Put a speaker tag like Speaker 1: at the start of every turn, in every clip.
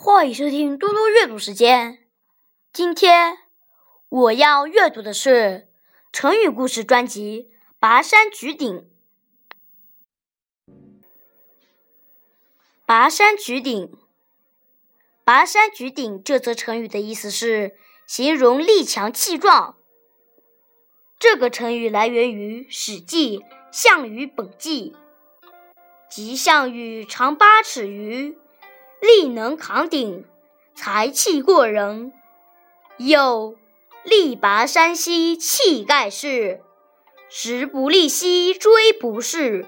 Speaker 1: 欢迎收听嘟嘟阅读时间。今天我要阅读的是成语故事专辑《拔山举鼎》。拔山举鼎，拔山举鼎这则成语的意思是形容力强气壮。这个成语来源于《史记·项羽本纪》，即项羽长八尺余。力能扛鼎，才气过人。又力拔山兮气盖世，时不利兮骓不逝。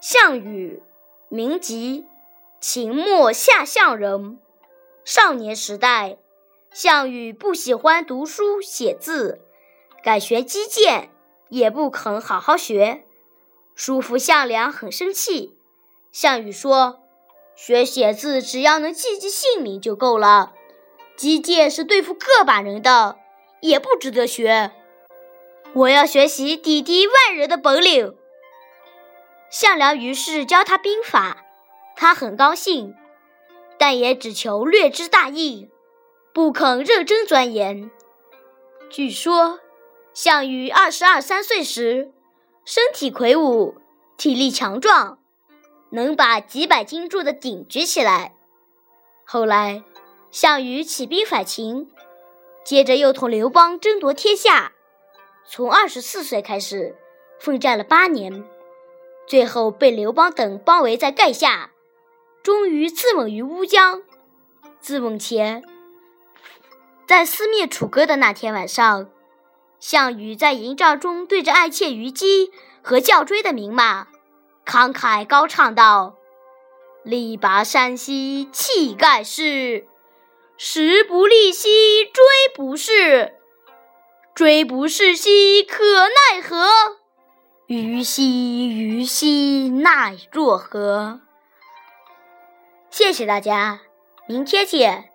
Speaker 1: 项羽，名籍，秦末下相人。少年时代，项羽不喜欢读书写字，改学击剑，也不肯好好学。叔父项梁很生气。项羽说。学写字，只要能记记姓名就够了。击剑是对付个把人的，也不值得学。我要学习抵敌万人的本领。项梁于是教他兵法，他很高兴，但也只求略知大意，不肯认真钻研。据说，项羽二十二三岁时，身体魁梧，体力强壮。能把几百斤重的鼎举起来。后来，项羽起兵反秦，接着又同刘邦争夺天下。从二十四岁开始，奋战了八年，最后被刘邦等包围在垓下，终于自刎于乌江。自刎前，在撕灭楚歌的那天晚上，项羽在营帐中对着爱妾虞姬和叫追的名马。慷慨高唱道：“力拔山兮气盖世，时不利兮骓不逝。骓不逝兮可奈何？虞兮虞兮奈若何？”谢谢大家，明天见。